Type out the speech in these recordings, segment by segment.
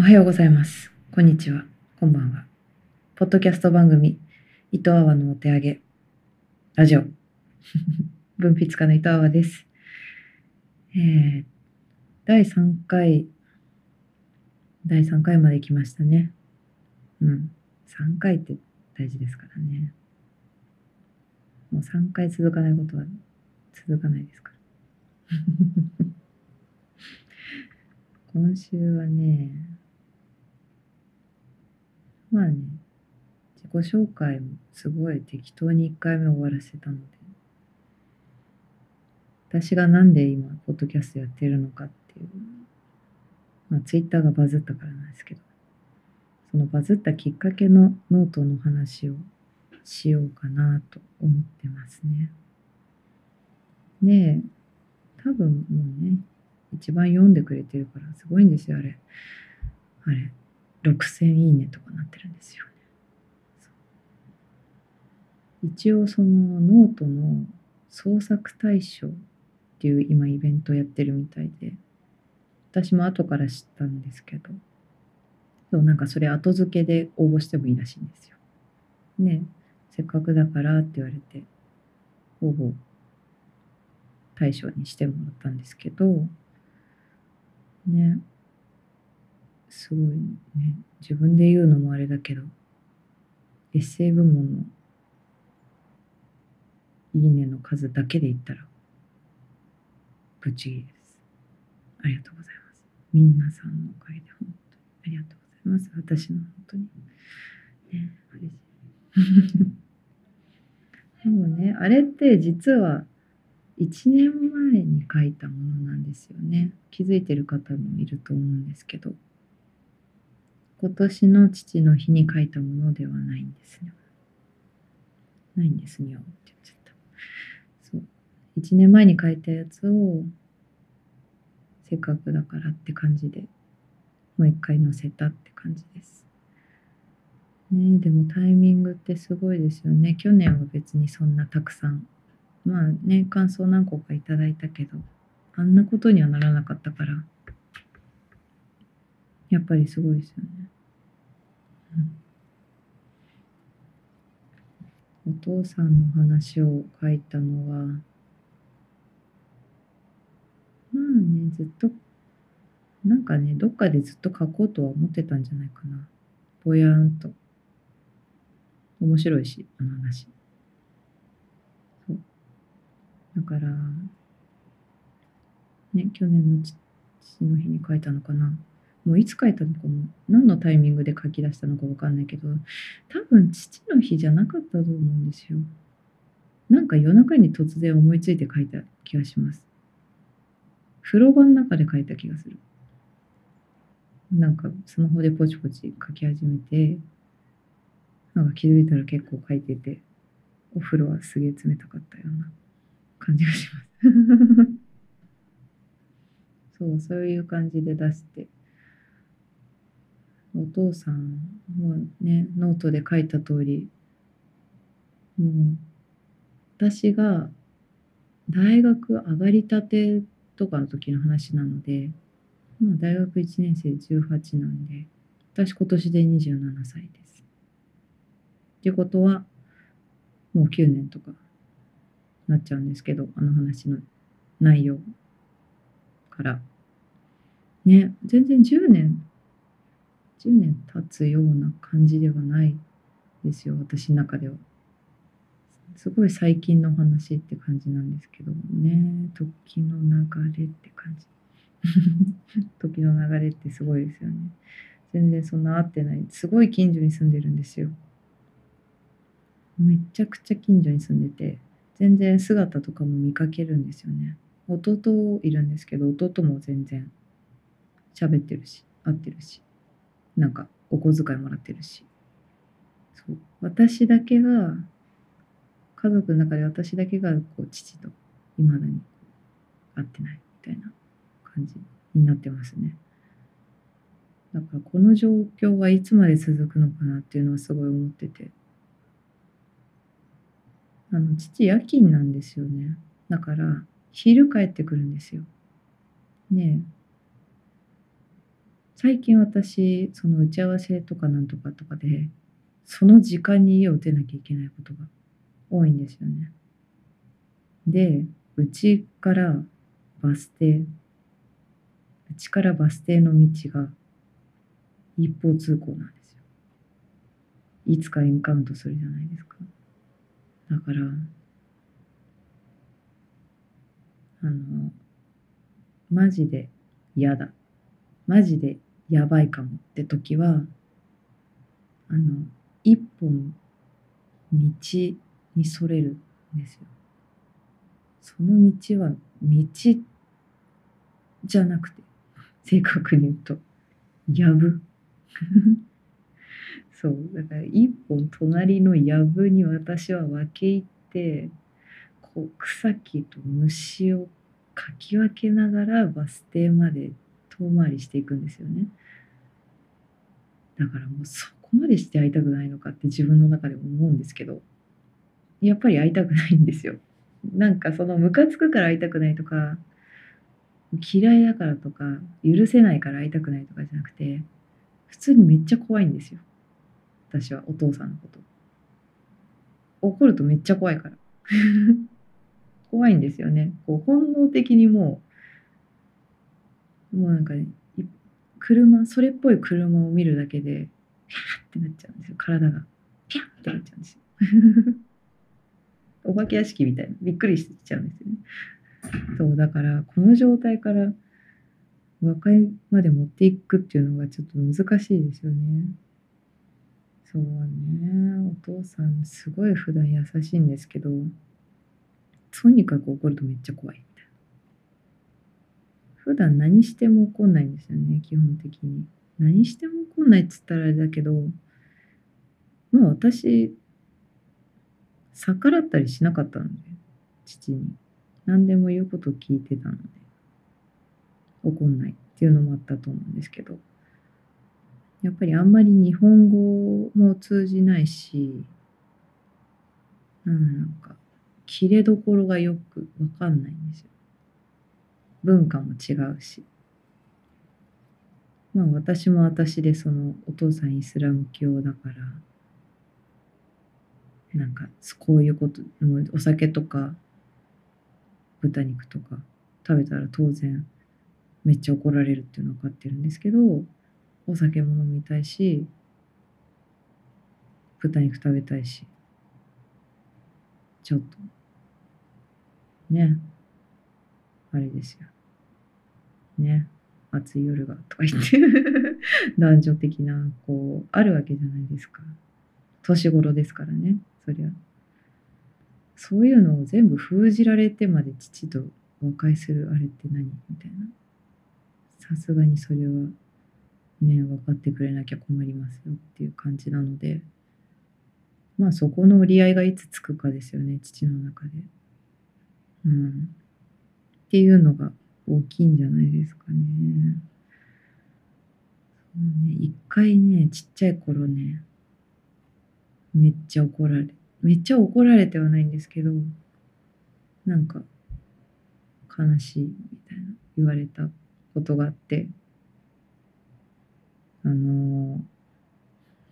おはようございます。こんにちは。こんばんは。ポッドキャスト番組、伊藤阿波のお手上げ、ラジオ。文筆家の伊藤阿波です。えー、第3回、第3回まで来ましたね。うん。3回って大事ですからね。もう3回続かないことは続かないですから。今週はね、まあね、自己紹介もすごい適当に1回目終わらせたので、私がなんで今、ポッドキャストやってるのかっていう、まあ、ツイッターがバズったからなんですけど、そのバズったきっかけのノートの話をしようかなと思ってますね。で、多分もうね、一番読んでくれてるからすごいんですよ、あれ。あれ、6000いいねとかなってるんですよね。一応そのノートの創作大賞っていう今イベントやってるみたいで、私も後から知ったんですけど、そうなんかそれ後付けで応募してもいいらしいんですよ。ねせっかくだからって言われて応募対象にしてもらったんですけどねすごいね。自分で言うのもあれだけどエッセイ部門のいいねの数だけで言ったらぶっちぎりです。ありがとうございます。皆さんのおかげで本当にありがとうございます。私の本当に。ね嬉しい。でもねあれって実は1年前に書いたものなんですよね。気づいてる方もいると思うんですけど。今年の父の日に書いたものではないんですね。ないんですよって言っちゃった。そう。1年前に書いたやつをせっかくだからって感じでもう一回載せたって感じです。ねでもタイミングってすごいですよね。去年は別にそんなたくさん。まあね感想何個かいただいたけどあんなことにはならなかったからやっぱりすごいですよね、うん、お父さんの話を書いたのはまあねずっとなんかねどっかでずっと書こうとは思ってたんじゃないかな。ぼやーんと。面白いしあの話。そう。だからね去年の父の日に書いたのかな。もういつ書いたのかも。何のタイミングで書き出したのか分かんないけど多分父の日じゃなかったと思うんですよ。なんか夜中に突然思いついて書いた気がします。風呂場の中で書いた気がする。なんかスマホでポチポチ書き始めてなんか気づいたら結構書いててお風呂はすげえ冷たかったような感じがします。そうそういう感じで出して。お父さんもねノートで書いた通りもう私が大学上がりたてとかの時の話なのでまあ大学1年生18なんで私今年で27歳です。ってことはもう9年とかなっちゃうんですけどあの話の内容からね全然10年年経つような感じではないですよ私の中では。すごい最近の話って感じなんですけどね。時の流れって感じ。時の流れってすごいですよね。全然そんな合ってない。すごい近所に住んでるんですよ。めちゃくちゃ近所に住んでて全然姿とかも見かけるんですよね。弟いるんですけど弟も全然喋ってるし会ってるし。なんかお小遣いもらってるし。そう。私だけが家族の中で私だけがこう父といまだに会ってないみたいな感じになってますね。だからこの状況はいつまで続くのかなっていうのはすごい思ってて。あの父夜勤なんですよね。だから昼帰ってくるんですよ。ねえ。最近私その打ち合わせとかなんとかとかでその時間に家を出なきゃいけないことが多いんですよね。でうちからバス停うちからバス停の道が一方通行なんですよ。いつかエンカウントするじゃないですか。だからあのマジで嫌だマジでやばいかもって時はあの一本道にそれるんですよ。その道は道じゃなくて正確に言うとやぶ そうだから一本隣のやぶに私は分け入ってこう草木と虫をかき分けながらバス停まで遠回りしていくんですよね。だからもうそこまでして会いたくないのかって自分の中でも思うんですけどやっぱり会いたくないんですよ。なんかそのムカつくから会いたくないとか嫌いだからとか許せないから会いたくないとかじゃなくて普通にめっちゃ怖いんですよ私はお父さんのこと怒るとめっちゃ怖いから 怖いんですよねこう本能的にもうもうなんかね車それっぽい車を見るだけでピャーってなっちゃうんですよ。体が。ピャーってなっちゃうんですよ。お化け屋敷みたいな。びっくりしちゃうんですよね。そうだからこの状態から和解まで持っていくっていうのがちょっと難しいですよね。そうね。お父さんすごい普段優しいんですけどとにかく怒るとめっちゃ怖い。普段何しても怒んないんですよね基本的に。何しても怒んないっつったらあれだけどまあ私逆らったりしなかったので父に。何でも言うこと聞いてたので怒んないっていうのもあったと思うんですけどやっぱりあんまり日本語も通じないしうんなんか切れどころがよくわかんないんですよ文化も違うし。まあ私も私でそのお父さんイスラム教だからなんかこういうことお酒とか豚肉とか食べたら当然めっちゃ怒られるっていうのは分かってるんですけどお酒も飲みたいし豚肉食べたいしちょっと。ね。あれですよね暑い夜がとか言って 男女的なこうあるわけじゃないですか年頃ですからねそりゃ。そういうのを全部封じられてまで父と和解するあれって何？みたいな。さすがにそれはね、分かってくれなきゃ困りますよっていう感じなので、まあそこの折り合いがいつつくかですよね、父の中で。うん。っていうのが大きいんじゃないですかね。そうね、一回ね、ちっちゃい頃ね、めっちゃ怒られめっちゃ怒られてはないんですけどなんか悲しいみたいな言われたことがあってあの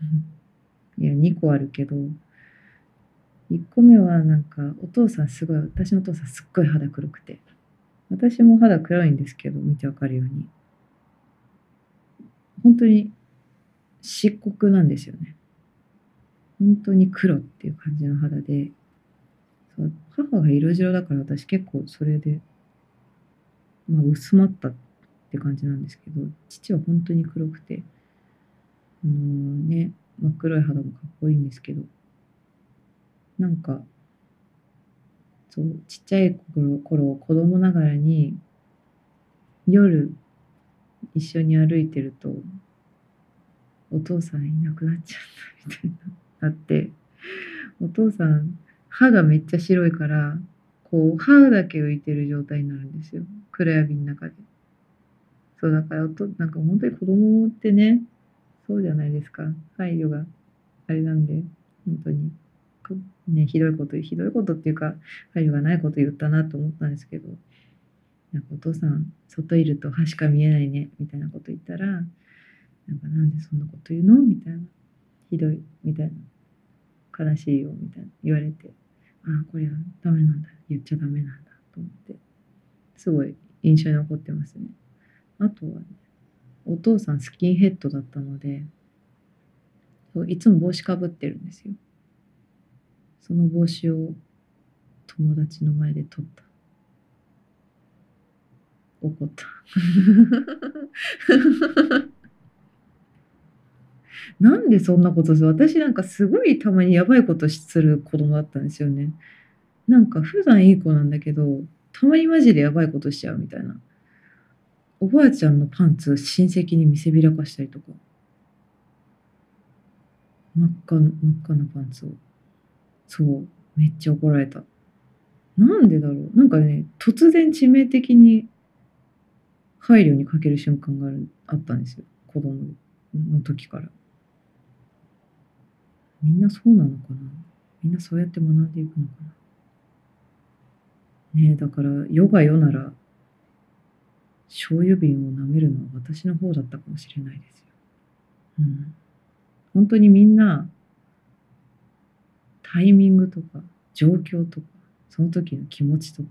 いや2個あるけど1個目はなんかお父さんすごい私のお父さんすっごい肌黒くて私も肌黒いんですけど見てわかるように。本当に漆黒なんですよね。本当に黒っていう感じの肌でそう母が色白だから私結構それで、まあ、薄まったって感じなんですけど父は本当に黒くてあのー、ね真っ黒い肌もかっこいいんですけどなんかそうちっちゃい頃頃子供ながらに夜一緒に歩いてるとお父さんいなくなっちゃったみたいなあってお父さん歯がめっちゃ白いからこう歯だけ浮いてる状態になるんですよ。暗闇の中で。そうだからとなんか本当に子供ってねそうじゃないですか。配慮があれなんで本当に。ねひどいことひどいことっていうか配慮がないこと言ったなと思ったんですけど。なんかお父さん外いると歯しか見えないねみたいなこと言ったらなんかなんでそんなこと言うの？みたいな。ひどいみたいな。悲しいよみたいな。言われて。ああこれはダメなんだ。言っちゃダメなんだ。と思って。すごい印象に残ってますね。あとはねお父さんスキンヘッドだったのでそういつも帽子かぶってるんですよ。その帽子を友達の前で取った怒った なんでそんなことする？私なんかすごいたまにやばいことする子供だったんですよね。なんか普段いい子なんだけど、たまにマジでやばいことしちゃうみたいな。おばあちゃんのパンツ親戚に見せびらかしたりとか。真っ赤、真っ赤なパンツを。そう、めっちゃ怒られた。なんでだろう？なんかね、突然致命的に配慮に欠ける瞬間があるあったんですよ。子供の時から。みんなそうなのかな？みんなそうやって学んでいくのかな？ねえ、だから世が世なら醤油瓶を舐めるのは私の方だったかもしれないですよ。うん。本当にみんなタイミングとか状況とかその時の気持ちとか。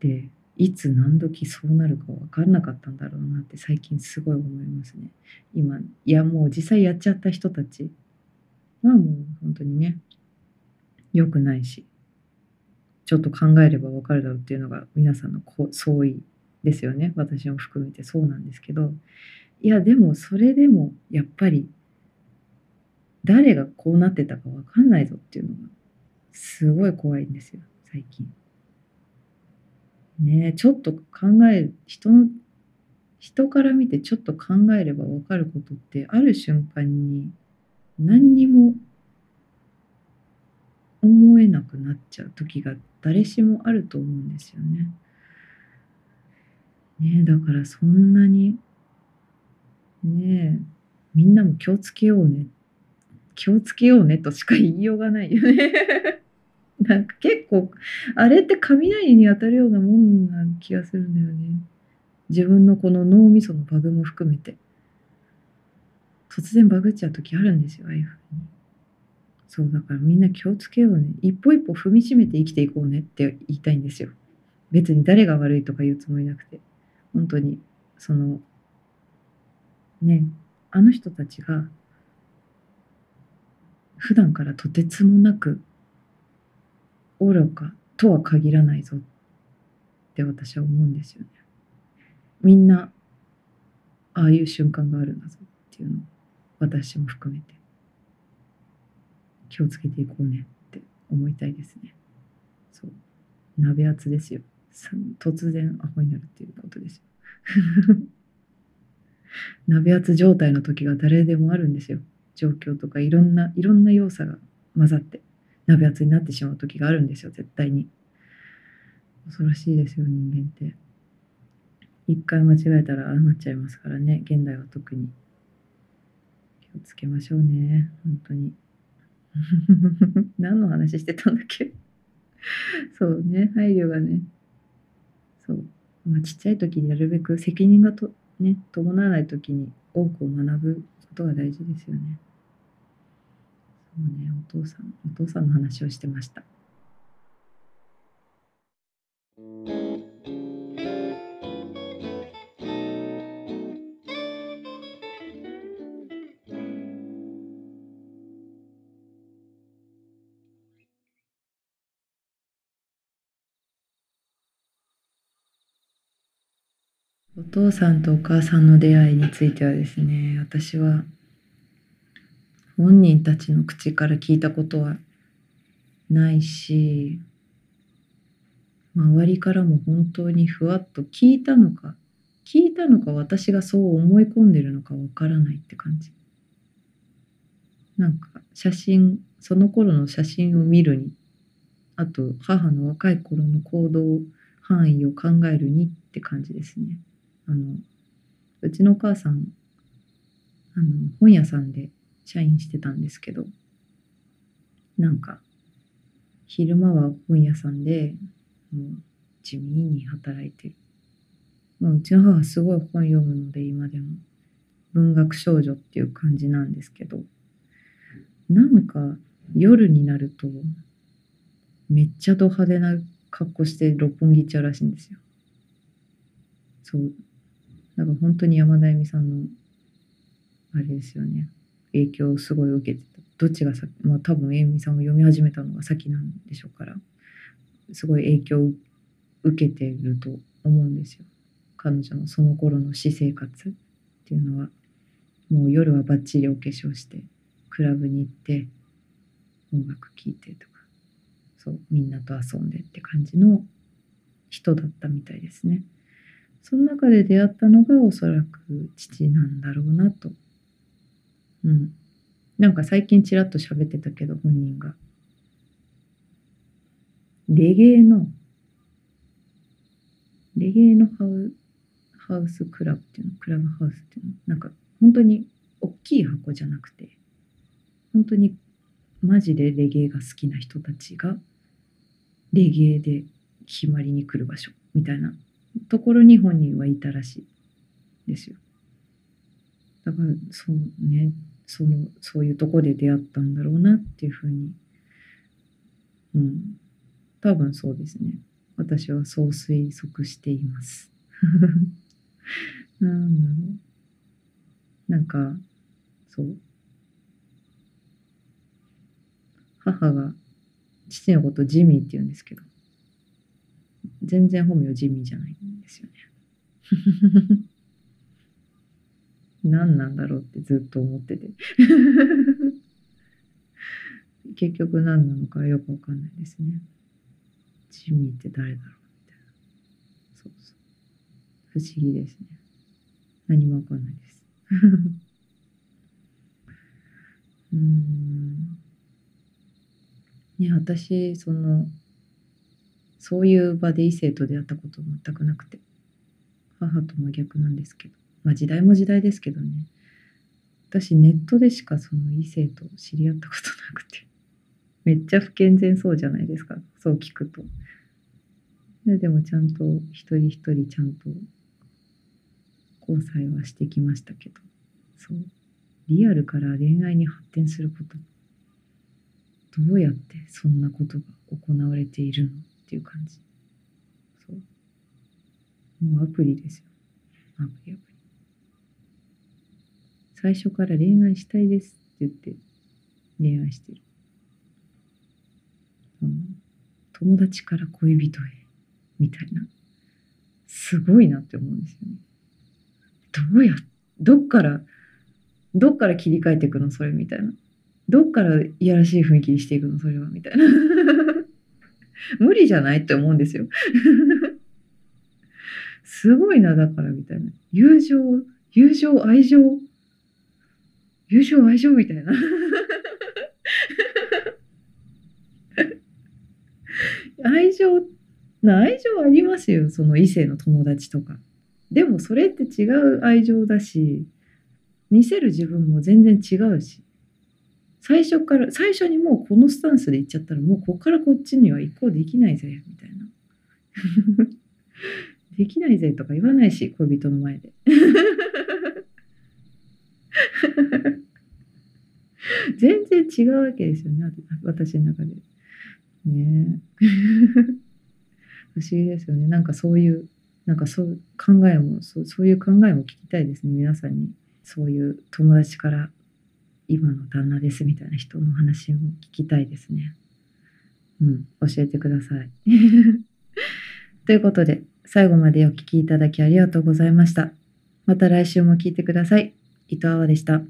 でいつ何時そうなるか分かんなかったんだろうなって最近すごい思いますね。今いやもう実際やっちゃった人たちはもう本当にね良くないしちょっと考えれば分かるだろうっていうのが皆さんの相違ですよね。私も含めてそうなんですけど。いやでもそれでもやっぱり誰がこうなってたか分かんないぞっていうのがすごい怖いんですよ最近。ねちょっと考える人の人から見てちょっと考えれば分かることってある瞬間に何にも思えなくなっちゃう時が誰しもあると思うんですよね。ねだからそんなにねみんなも気をつけようねって気をつけようねとしか言いようがないよね なんか結構あれって雷に当たるようなもんな気がするんだよね。自分のこの脳みそのバグも含めて。突然バグっちゃう時あるんですよ、ああいうふうに。そう、だからみんな気をつけようね。一歩一歩踏みしめて生きていこうねって言いたいんですよ。別に誰が悪いとか言うつもりなくて。本当に、その、ね、あの人たちが、普段からとてつもなく愚かとは限らないぞって私は思うんですよね。みんなああいう瞬間があるんだぞっていうのを私も含めて気をつけていこうねって思いたいですね。そう鍋厚ですよ。突然アホになるっていうことですよ。鍋厚状態の時が誰でもあるんですよ。状況とかいろんないろんな要素が混ざって鍋厚になってしまう時があるんですよ絶対に。恐ろしいですよ人間って。一回間違えたらああなっちゃいますからね。現代は特に。気をつけましょうね本当に。何の話してたんだっけ？そうね配慮がね。そう、まあ、ちっちゃい時になるべく責任がとね伴わない時に多くを学ぶことが大事ですよね。うね、お父さん、お父さんの話をしてました。お父さんとお母さんの出会いについてはですね、私は本人たちの口から聞いたことはないし周りからも本当にふわっと聞いたのか聞いたのか私がそう思い込んでるのかわからないって感じ。なんか写真その頃の写真を見るにあと母の若い頃の行動範囲を考えるにって感じですね。あのうちのお母さんあの本屋さんで社員してたんですけどなんか昼間は本屋さんでもう地味に働いてる、まあ、うちの母はすごい本読むので今でも。文学少女っていう感じなんですけどなんか夜になるとめっちゃド派手な格好して六本木行っちゃうらしいんですよ。そう。なんか本当に山田恵美さんのあれですよね。影響をすごい受けてたどっちが先まあ多分恵美さんを読み始めたのが先なんでしょうからすごい影響を受けてると思うんですよ彼女のその頃の私生活っていうのはもう夜はバッチリお化粧してクラブに行って音楽聴いてとかそうみんなと遊んでって感じの人だったみたいですね。その中で出会ったのがおそらく父なんだろうなと。うん。なんか最近ちらっと喋ってたけど本人が。レゲエの、レゲエのハウハウスクラブっていうの、クラブハウスっていうの、なんか本当に大きい箱じゃなくて、本当にマジでレゲエが好きな人たちが、レゲエで決まりに来る場所みたいなところに本人はいたらしいですよ。だからそうねそのそういうとこで出会ったんだろうなっていうふうに。うん。多分そうですね。私はそう推測しています。なんだろう。なんかそう。母が父のことジミーって言うんですけど。全然本名ジミーじゃないんですよね。何なんだろうってずっと思ってて 結局何なのかよくわかんないですね。ジミーって誰だろうみたいな。そうそう。不思議ですね。何もわかんないです。うーん。ね、私、その、そういう場で異性と出会ったこと全くなくて母と真逆なんですけどまあ時代も時代ですけどね私ネットでしかその異性と知り合ったことなくてめっちゃ不健全そうじゃないですかそう聞くといやでもちゃんと一人一人ちゃんと交際はしてきましたけどそうリアルから恋愛に発展することどうやってそんなことが行われているのっていう感じ。そう。もうアプリですよ。アプリアプリ。最初から恋愛したいですって言って恋愛してる。うん、友達から恋人へみたいな。すごいなって思うんですよね。どうや、どっから、どっから切り替えていくの？それみたいな。どっからいやらしい雰囲気にしていくの？それはみたいな。無理じゃないって思うんですよ。すごいな、だからみたいな。友情、友情、愛情、友情、愛情みたいな。愛情、愛情ありますよ、その異性の友達とか。でもそれって違う愛情だし、見せる自分も全然違うし。最初から、最初にもうこのスタンスで行っちゃったら、もうこっからこっちには移行できないぜ、みたいな。できないぜとか言わないし、恋人の前で。全然違うわけですよね、私の中で。ね 不思議ですよね。なんかそういう、なんかそう考えもそう、そういう考えも聞きたいですね、皆さんに。そういう友達から今の旦那ですみたいな人の話も聞きたいですね。うん、教えてください。ということで、最後までお聴きいただきありがとうございました。また来週も聞いてください。伊藤でした。